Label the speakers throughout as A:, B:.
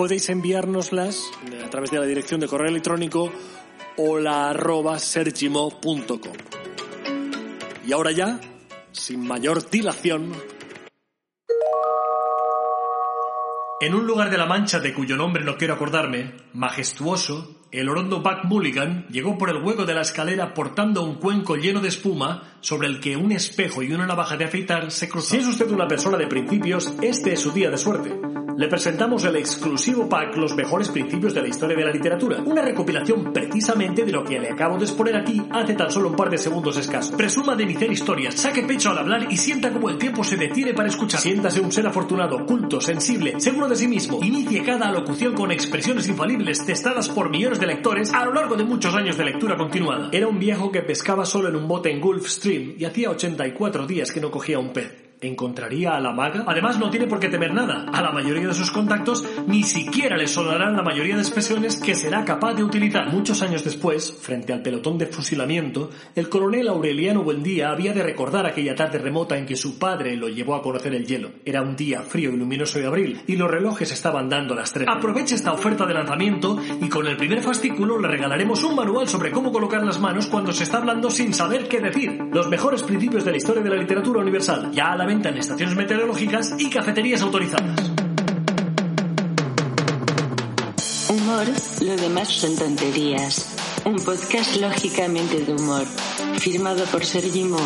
A: podéis enviárnoslas a través de la dirección de correo electrónico hola.sergimo.com. Y ahora ya, sin mayor dilación, en un lugar de la Mancha de cuyo nombre no quiero acordarme, majestuoso, el orondo Buck Mulligan llegó por el hueco de la escalera portando un cuenco lleno de espuma sobre el que un espejo y una navaja de afeitar se cruzaban. Si es usted una persona de principios, este es su día de suerte. Le presentamos el exclusivo pack Los mejores principios de la historia de la literatura, una recopilación precisamente de lo que le acabo de exponer aquí hace tan solo un par de segundos escasos. Presuma de iniciar historias, saque pecho al hablar y sienta como el tiempo se detiene para escuchar. Siéntase un ser afortunado, culto, sensible, seguro de sí mismo. Inicie cada alocución con expresiones infalibles testadas por millones de lectores a lo largo de muchos años de lectura continuada. Era un viejo que pescaba solo en un bote en Gulf Stream y hacía 84 días que no cogía un pez. ¿Encontraría a la maga? Además, no tiene por qué temer nada. A la mayoría de sus contactos ni siquiera le sonarán la mayoría de expresiones que será capaz de utilizar. Muchos años después, frente al pelotón de fusilamiento, el coronel Aureliano Buendía había de recordar aquella tarde remota en que su padre lo llevó a conocer el hielo. Era un día frío y luminoso de abril, y los relojes estaban dando las tres. Aproveche esta oferta de lanzamiento y con el primer fascículo le regalaremos un manual sobre cómo colocar las manos cuando se está hablando sin saber qué decir. Los mejores principios de la historia de la literatura universal. Ya en estaciones meteorológicas y cafeterías autorizadas.
B: Humor, lo demás son tonterías. Un podcast lógicamente de humor. Firmado por Sergi Mo.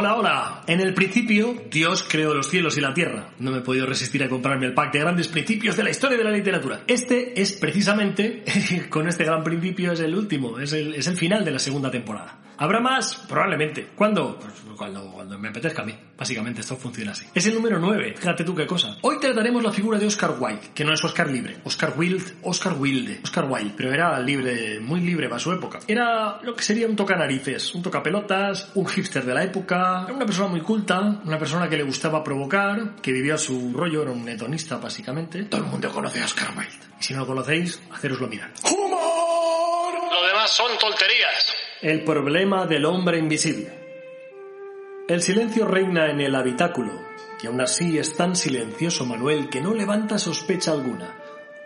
A: Hola, hola. En el principio, Dios creó los cielos y la tierra. No me he podido resistir a comprarme el pack de grandes principios de la historia de la literatura. Este es precisamente, con este gran principio, es el último, es el, es el final de la segunda temporada. ¿Habrá más? Probablemente. ¿Cuándo? Pues cuando, cuando me apetezca a mí. Básicamente esto funciona así. Es el número 9. Fíjate tú qué cosa. Hoy trataremos la figura de Oscar Wilde, que no es Oscar libre. Oscar Wilde, Oscar Wilde, Oscar Wilde. Pero era libre, muy libre para su época. Era lo que sería un tocanarices, un tocapelotas, un hipster de la época, una persona muy culta, una persona que le gustaba provocar, que vivía su rollo, era un hedonista básicamente. Todo el mundo conoce a Oscar Wilde. Y si no lo conocéis, haceroslo mirar. ¡Humor! Lo demás son tonterías. El problema del hombre invisible. El silencio reina en el habitáculo, y aún así es tan silencioso Manuel que no levanta sospecha alguna.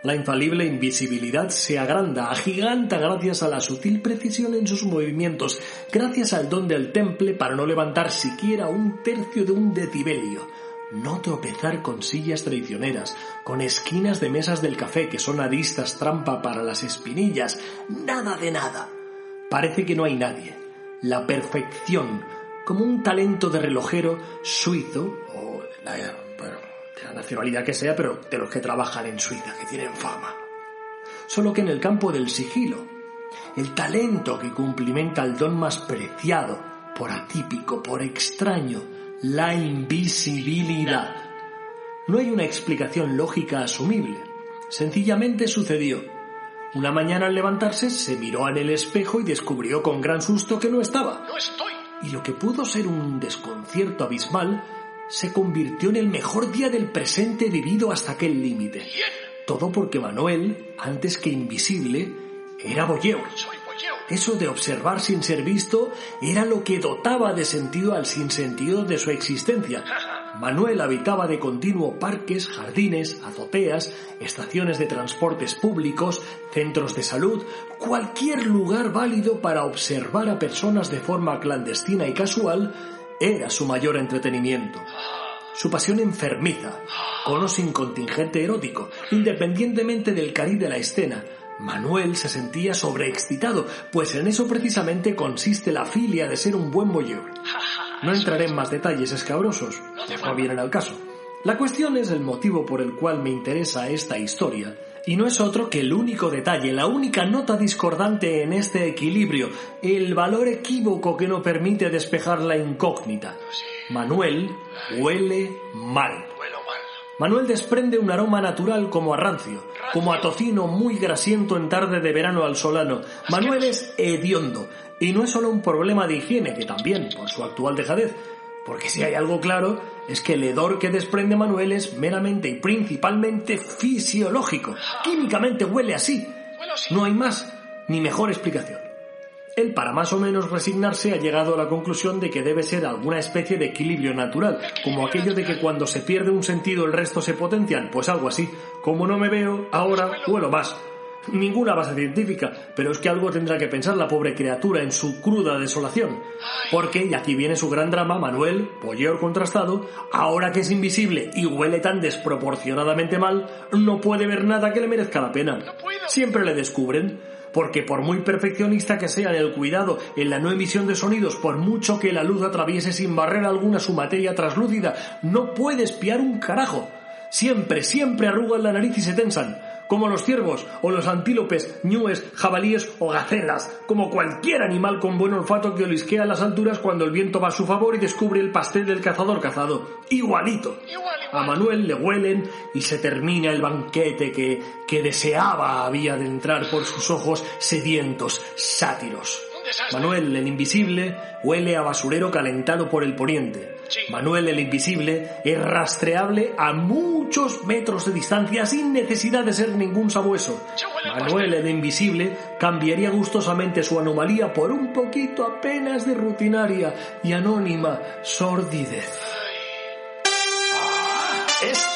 A: La infalible invisibilidad se agranda, agiganta gracias a la sutil precisión en sus movimientos, gracias al don del temple para no levantar siquiera un tercio de un decibelio, no tropezar con sillas traicioneras, con esquinas de mesas del café que son aristas trampa para las espinillas, nada de nada. Parece que no hay nadie. La perfección, como un talento de relojero suizo, o la, bueno, de la nacionalidad que sea, pero de los que trabajan en Suiza, que tienen fama. Solo que en el campo del sigilo, el talento que cumplimenta el don más preciado, por atípico, por extraño, la invisibilidad. No hay una explicación lógica asumible. Sencillamente sucedió. Una mañana al levantarse se miró en el espejo y descubrió con gran susto que no estaba.
C: No estoy.
A: Y lo que pudo ser un desconcierto abismal se convirtió en el mejor día del presente vivido hasta aquel límite. Todo porque Manuel, antes que invisible, era
C: Bolleo.
A: Eso de observar sin ser visto era lo que dotaba de sentido al sinsentido de su existencia. Manuel habitaba de continuo parques, jardines, azoteas, estaciones de transportes públicos, centros de salud, cualquier lugar válido para observar a personas de forma clandestina y casual era su mayor entretenimiento. Su pasión enfermiza, con o sin contingente erótico, independientemente del cariz de la escena, Manuel se sentía sobreexcitado, pues en eso precisamente consiste la filia de ser un buen voyeur. No entraré en más detalles escabrosos, no vienen al caso. La cuestión es el motivo por el cual me interesa esta historia, y no es otro que el único detalle, la única nota discordante en este equilibrio, el valor equívoco que no permite despejar la incógnita. Manuel huele mal. Manuel desprende un aroma natural como a rancio, como a tocino muy grasiento en tarde de verano al solano. Manuel es hediondo, y no es solo un problema de higiene, que también, por su actual dejadez, porque si hay algo claro, es que el hedor que desprende Manuel es meramente y principalmente fisiológico. Químicamente huele así. No hay más ni mejor explicación. Él, para más o menos resignarse, ha llegado a la conclusión de que debe ser alguna especie de equilibrio natural, como aquello de que cuando se pierde un sentido el resto se potencian, pues algo así. Como no me veo, ahora huelo más. Ninguna base científica, pero es que algo tendrá que pensar la pobre criatura en su cruda desolación. Porque, y aquí viene su gran drama, Manuel, polleo contrastado, ahora que es invisible y huele tan desproporcionadamente mal, no puede ver nada que le merezca la pena. Siempre le descubren porque por muy perfeccionista que sea el cuidado en la no emisión de sonidos, por mucho que la luz atraviese sin barrera alguna su materia traslúcida, no puede espiar un carajo. Siempre, siempre arrugan la nariz y se tensan como los ciervos o los antílopes, ñúes, jabalíes o gacelas, como cualquier animal con buen olfato que olisquea a las alturas cuando el viento va a su favor y descubre el pastel del cazador cazado. Igualito. A Manuel le huelen y se termina el banquete que, que deseaba había de entrar por sus ojos sedientos, sátiros. Manuel el Invisible huele a basurero calentado por el poniente. Manuel el Invisible es rastreable a muchos metros de distancia sin necesidad de ser ningún sabueso. Manuel el Invisible cambiaría gustosamente su anomalía por un poquito apenas de rutinaria y anónima sordidez.
C: Este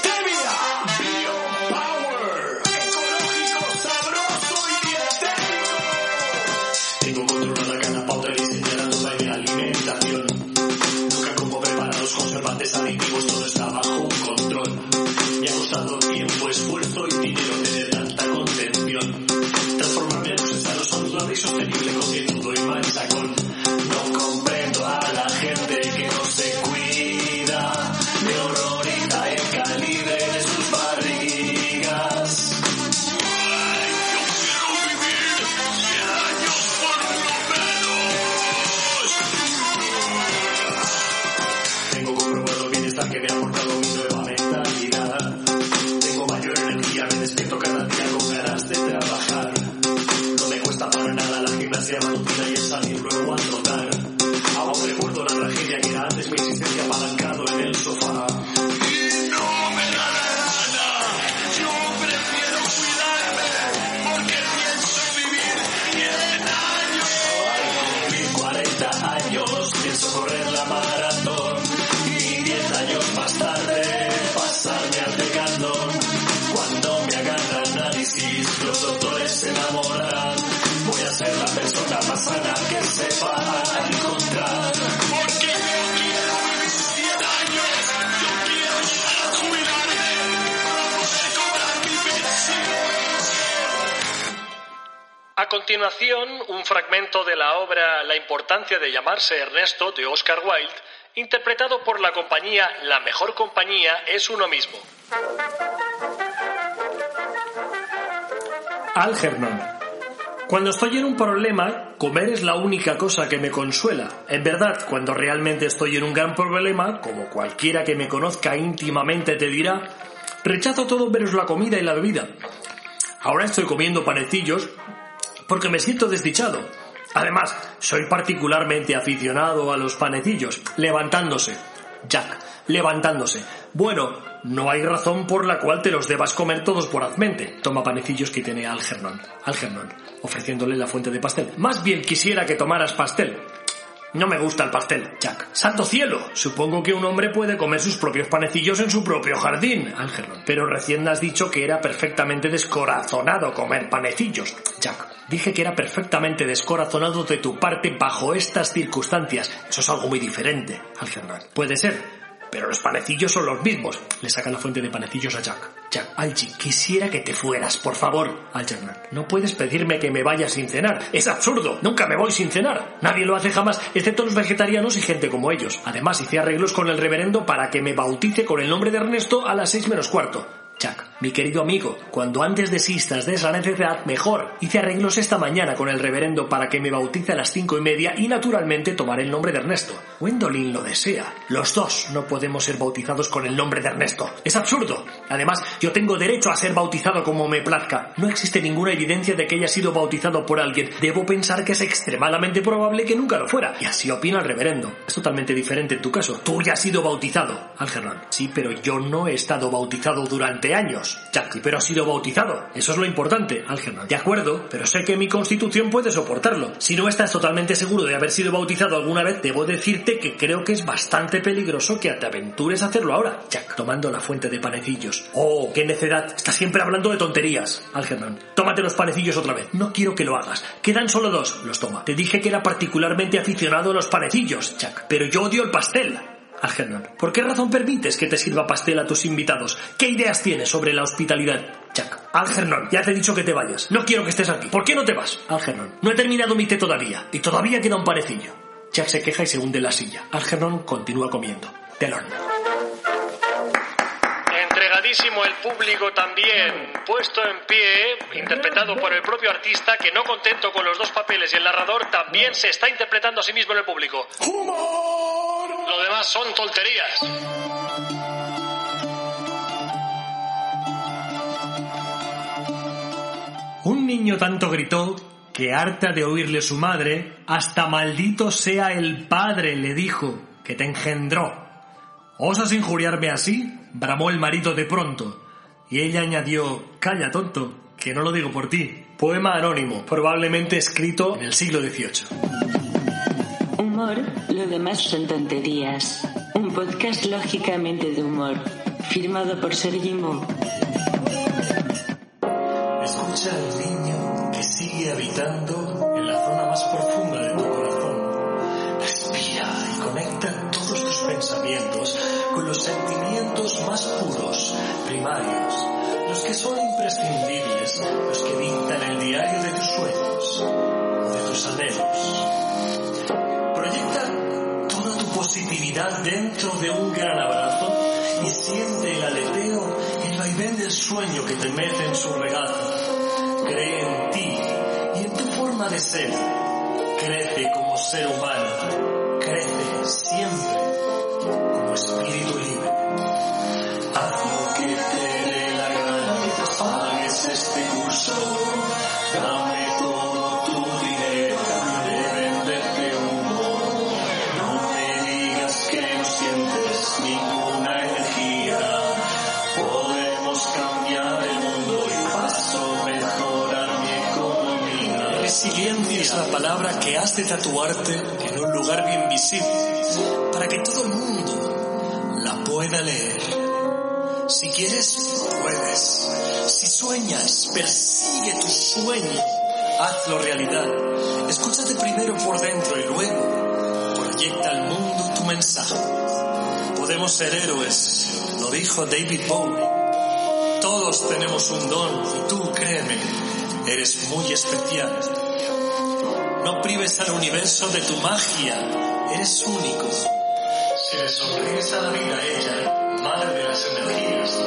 C: A continuación, un fragmento de la obra La importancia de llamarse Ernesto de Oscar Wilde, interpretado por la compañía La mejor compañía es uno mismo.
A: Algernon. Cuando estoy en un problema, comer es la única cosa que me consuela. En verdad, cuando realmente estoy en un gran problema, como cualquiera que me conozca íntimamente te dirá, rechazo todo menos la comida y la bebida. Ahora estoy comiendo panecillos porque me siento desdichado. Además, soy particularmente aficionado a los panecillos, levantándose. Jack, levantándose. Bueno, no hay razón por la cual te los debas comer todos por azmente. Toma panecillos que tiene Algernon. Algernon, ofreciéndole la fuente de pastel. Más bien quisiera que tomaras pastel. No me gusta el pastel, Jack. ¡Santo cielo! Supongo que un hombre puede comer sus propios panecillos en su propio jardín, Algernon. Pero recién has dicho que era perfectamente descorazonado comer panecillos, Jack. Dije que era perfectamente descorazonado de tu parte bajo estas circunstancias. Eso es algo muy diferente, Algernon. Puede ser, pero los panecillos son los mismos. Le saca la fuente de panecillos a Jack. Jack, Algie, quisiera que te fueras, por favor. Algernon, no puedes pedirme que me vaya sin cenar. Es absurdo. Nunca me voy sin cenar. Nadie lo hace jamás, excepto los vegetarianos y gente como ellos. Además, hice arreglos con el reverendo para que me bautice con el nombre de Ernesto a las seis menos cuarto. Chuck, mi querido amigo, cuando antes desistas de esa necesidad, mejor. Hice arreglos esta mañana con el reverendo para que me bautice a las cinco y media y naturalmente tomaré el nombre de Ernesto. Gwendolyn lo desea. Los dos no podemos ser bautizados con el nombre de Ernesto. Es absurdo. Además, yo tengo derecho a ser bautizado como me plazca. No existe ninguna evidencia de que haya sido bautizado por alguien. Debo pensar que es extremadamente probable que nunca lo fuera. Y así opina el reverendo. Es totalmente diferente en tu caso. Tú ya has sido bautizado, Algernon. Sí, pero yo no he estado bautizado durante años. Jack, pero ha sido bautizado. Eso es lo importante, Algernon. De acuerdo, pero sé que mi constitución puede soportarlo. Si no estás totalmente seguro de haber sido bautizado alguna vez, debo decirte que creo que es bastante peligroso que te aventures a hacerlo ahora. Jack, tomando la fuente de panecillos. Oh, qué necedad. Estás siempre hablando de tonterías, Algernon. Tómate los panecillos otra vez. No quiero que lo hagas. Quedan solo dos. Los toma. Te dije que era particularmente aficionado a los panecillos, Jack. Pero yo odio el pastel. Algernon, ¿por qué razón permites que te sirva pastel a tus invitados? ¿Qué ideas tienes sobre la hospitalidad? Jack. Algernon, ya te he dicho que te vayas. No quiero que estés aquí. ¿Por qué no te vas? Algernon, no he terminado mi té todavía. Y todavía queda un panecillo. Jack se queja y se hunde en la silla. Algernon continúa comiendo. Telón.
C: Entregadísimo el público también, puesto en pie, interpretado por el propio artista que no contento con los dos papeles y el narrador también se está interpretando a sí mismo en el público. Lo demás son tonterías.
A: Un niño tanto gritó que harta de oírle su madre, hasta maldito sea el padre, le dijo, que te engendró. ¿Osas injuriarme así? bramó el marido de pronto. Y ella añadió, calla, tonto, que no lo digo por ti. Poema anónimo, probablemente escrito en el siglo XVIII.
B: Humor, lo demás son tonterías. Un podcast lógicamente de humor. Firmado por Sergi Mo.
A: Escucha al niño que sigue habitando en la zona más profunda de tu corazón. Respira y conecta todos tus pensamientos con los sentimientos más puros, primarios, los que son imprescindibles, los que dictan el diario de tus sueños, de tus anhelos. Dentro de un gran abrazo y siente el aleteo el vaivén del sueño que te mece en su regazo. Cree en ti y en tu forma de ser. Crece como ser humano. Crece siempre como espíritu libre. Haz lo que te dé la gana pagues este curso. Dame economía. Resiliencia es la palabra que has de tatuarte en un lugar bien visible para que todo el mundo la pueda leer. Si quieres, puedes. Si sueñas, persigue tu sueño. Hazlo realidad. Escúchate primero por dentro y luego proyecta al mundo tu mensaje. Podemos ser héroes, lo dijo David Bowie. Todos tenemos un don y tú, créeme, eres muy especial. No prives al universo de tu magia, eres único. Si le sonríes a la vida, ella, madre de las energías,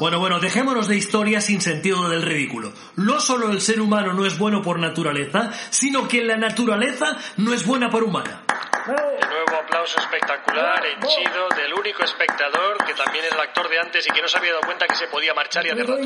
A: Bueno, bueno, dejémonos de historias sin sentido del ridículo. No solo el ser humano no es bueno por naturaleza, sino que la naturaleza no es buena por humana.
C: De nuevo aplauso espectacular, henchido, del único espectador que también es el actor de antes y que no se había dado cuenta que se podía marchar y hace rato.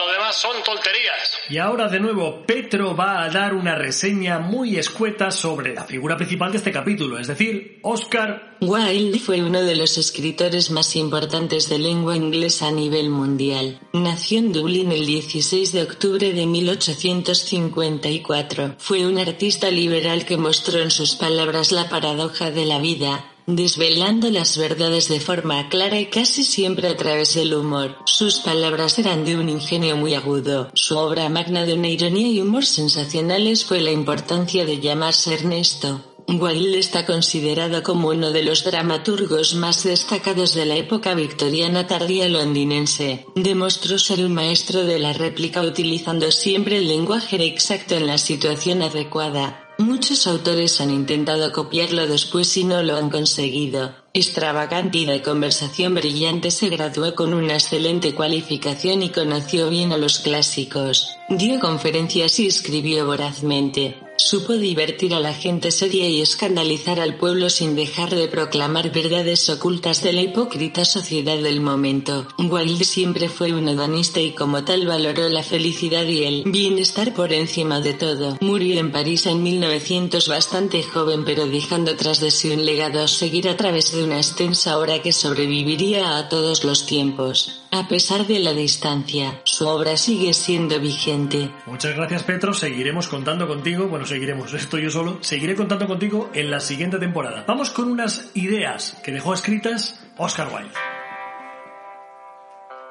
C: Lo demás son tonterías.
A: Y ahora de nuevo Petro va a dar una reseña muy escueta sobre la figura principal de este capítulo, es decir, Oscar
B: Wilde fue uno de los escritores más importantes de lengua inglesa a nivel mundial. Nació en Dublín el 16 de octubre de 1854. Fue un artista liberal que mostró en sus palabras la paradoja de la vida, desvelando las verdades de forma clara y casi siempre a través del humor. Sus palabras eran de un ingenio muy agudo. Su obra magna de una ironía y humor sensacionales fue la importancia de llamarse Ernesto. Wilde está considerado como uno de los dramaturgos más destacados de la época victoriana tardía londinense. Demostró ser un maestro de la réplica utilizando siempre el lenguaje exacto en la situación adecuada. Muchos autores han intentado copiarlo después y no lo han conseguido. Extravagante y de conversación brillante se graduó con una excelente cualificación y conoció bien a los clásicos. Dio conferencias y escribió vorazmente. Supo divertir a la gente seria y escandalizar al pueblo sin dejar de proclamar verdades ocultas de la hipócrita sociedad del momento. Wilde siempre fue un hedonista y como tal valoró la felicidad y el bienestar por encima de todo. Murió en París en 1900 bastante joven pero dejando tras de sí un legado a seguir a través de una extensa obra que sobreviviría a todos los tiempos. A pesar de la distancia, su obra sigue siendo vigente.
A: Muchas gracias Petro, seguiremos contando contigo, bueno, seguiremos, estoy yo solo, seguiré contando contigo en la siguiente temporada. Vamos con unas ideas que dejó escritas Oscar Wilde.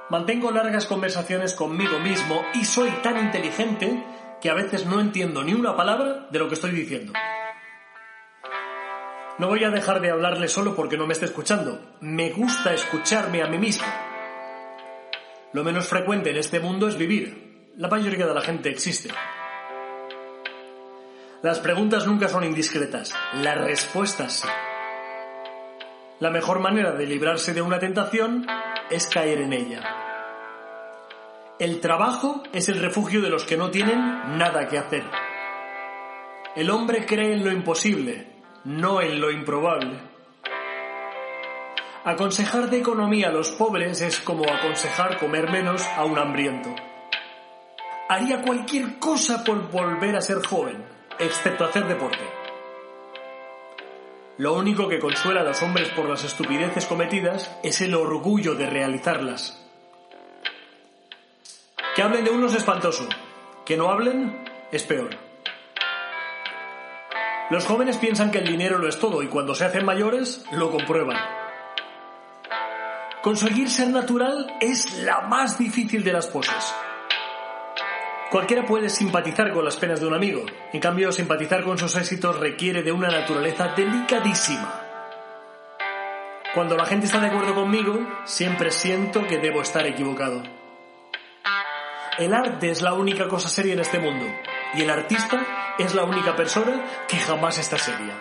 A: Mantengo largas conversaciones conmigo mismo y soy tan inteligente que a veces no entiendo ni una palabra de lo que estoy diciendo. No voy a dejar de hablarle solo porque no me esté escuchando. Me gusta escucharme a mí mismo. Lo menos frecuente en este mundo es vivir. La mayoría de la gente existe. Las preguntas nunca son indiscretas, las respuestas sí. La mejor manera de librarse de una tentación es caer en ella. El trabajo es el refugio de los que no tienen nada que hacer. El hombre cree en lo imposible, no en lo improbable. Aconsejar de economía a los pobres es como aconsejar comer menos a un hambriento. Haría cualquier cosa por volver a ser joven excepto hacer deporte. Lo único que consuela a los hombres por las estupideces cometidas es el orgullo de realizarlas. Que hablen de uno es espantoso, que no hablen es peor. Los jóvenes piensan que el dinero lo es todo y cuando se hacen mayores lo comprueban. Conseguir ser natural es la más difícil de las poses. Cualquiera puede simpatizar con las penas de un amigo, en cambio simpatizar con sus éxitos requiere de una naturaleza delicadísima. Cuando la gente está de acuerdo conmigo, siempre siento que debo estar equivocado. El arte es la única cosa seria en este mundo, y el artista es la única persona que jamás está seria.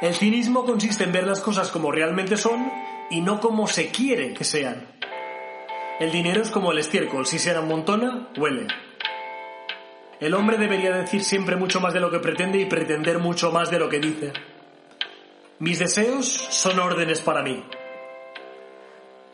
A: El cinismo consiste en ver las cosas como realmente son y no como se quiere que sean. El dinero es como el estiércol, si se amontona, huele. El hombre debería decir siempre mucho más de lo que pretende y pretender mucho más de lo que dice. Mis deseos son órdenes para mí.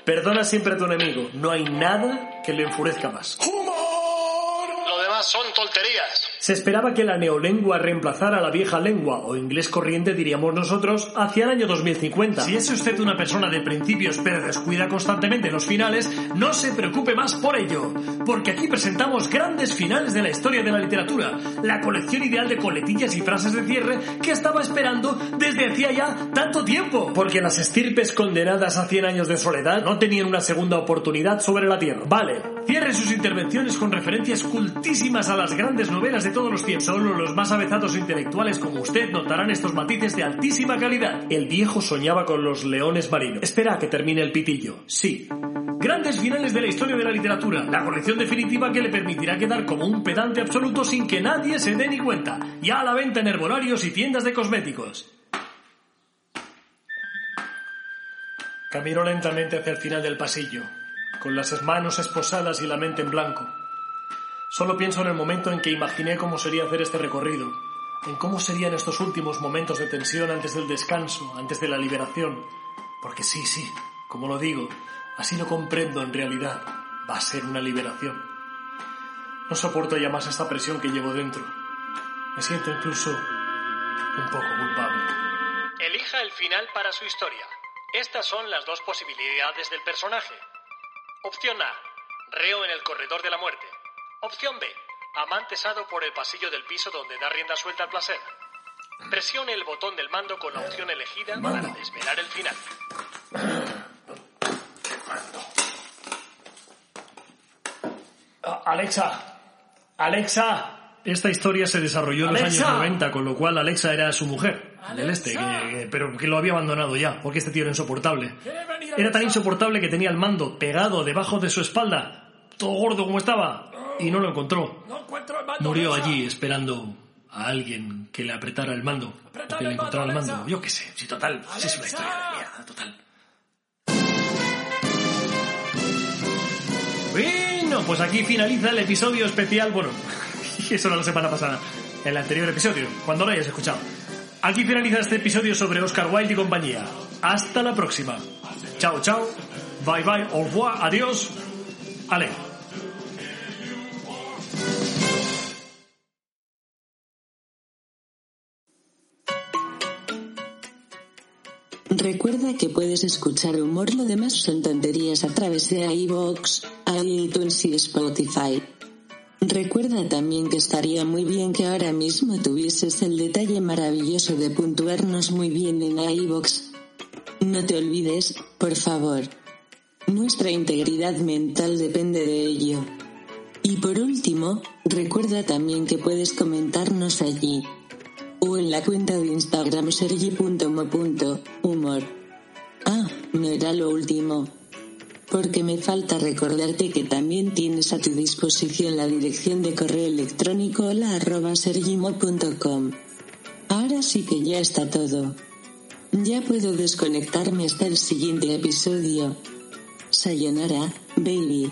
A: Perdona siempre a tu enemigo, no hay nada que le enfurezca más.
C: Lo demás son tonterías.
A: Se esperaba que la neolengua reemplazara a la vieja lengua, o inglés corriente diríamos nosotros, hacia el año 2050. Si es usted una persona de principios pero descuida constantemente los finales, no se preocupe más por ello, porque aquí presentamos grandes finales de la historia de la literatura, la colección ideal de coletillas y frases de cierre que estaba esperando desde hacía ya tanto tiempo, porque las estirpes condenadas a 100 años de soledad no tenían una segunda oportunidad sobre la tierra. Vale, cierre sus intervenciones con referencias cultísimas a las grandes novelas de todos los tiempos. Solo los más avezados intelectuales como usted notarán estos matices de altísima calidad. El viejo soñaba con los leones marinos. Espera a que termine el pitillo. Sí. Grandes finales de la historia de la literatura. La colección definitiva que le permitirá quedar como un pedante absoluto sin que nadie se dé ni cuenta. Ya a la venta en herbolarios y tiendas de cosméticos. Camino lentamente hacia el final del pasillo, con las manos esposadas y la mente en blanco. Solo pienso en el momento en que imaginé cómo sería hacer este recorrido, en cómo serían estos últimos momentos de tensión antes del descanso, antes de la liberación. Porque sí, sí, como lo digo, así lo comprendo en realidad, va a ser una liberación. No soporto ya más esta presión que llevo dentro. Me siento incluso un poco culpable.
C: Elija el final para su historia. Estas son las dos posibilidades del personaje. Opción A. Reo en el corredor de la muerte. Opción B. Amantesado por el pasillo del piso donde da rienda suelta al placer. Presione el botón del mando con la opción elegida para desvelar el final.
A: Ah, Alexa, Alexa. Esta historia se desarrolló en los años 90, con lo cual Alexa era su mujer, del este,
C: Alexa.
A: que- que- pero que lo había abandonado ya, porque este tío era insoportable.
C: ¿Quiere venir,
A: Era tan insoportable que tenía el mando pegado debajo de su espalda, todo gordo como estaba, y no lo encontró.
C: No encuentro el mando.
A: Murió allí esperando a alguien que le apretara el mando, o
C: Apretad
A: que le encontrara el mando. Yo qué sé, si total, si es una historia de mierda, total. Bueno, pues aquí finaliza el episodio especial. Bueno, eso era la semana pasada, el anterior episodio, cuando lo hayas escuchado. Aquí finaliza este episodio sobre Oscar Wilde y compañía. Hasta la próxima. Chao, chao. Bye, bye. Au revoir. Adiós. Ale.
B: Recuerda que puedes escuchar humor, lo demás son tonterías a través de iVoox, iTunes y Spotify. Recuerda también que estaría muy bien que ahora mismo tuvieses el detalle maravilloso de puntuarnos muy bien en iVoox. No te olvides, por favor. Nuestra integridad mental depende de ello. Y por último, recuerda también que puedes comentarnos allí o en la cuenta de Instagram sergi.mo.humor. Ah, no era lo último. Porque me falta recordarte que también tienes a tu disposición la dirección de correo electrónico hola arroba sergimo.com. Ahora sí que ya está todo. Ya puedo desconectarme hasta el siguiente episodio. Sayonara, baby.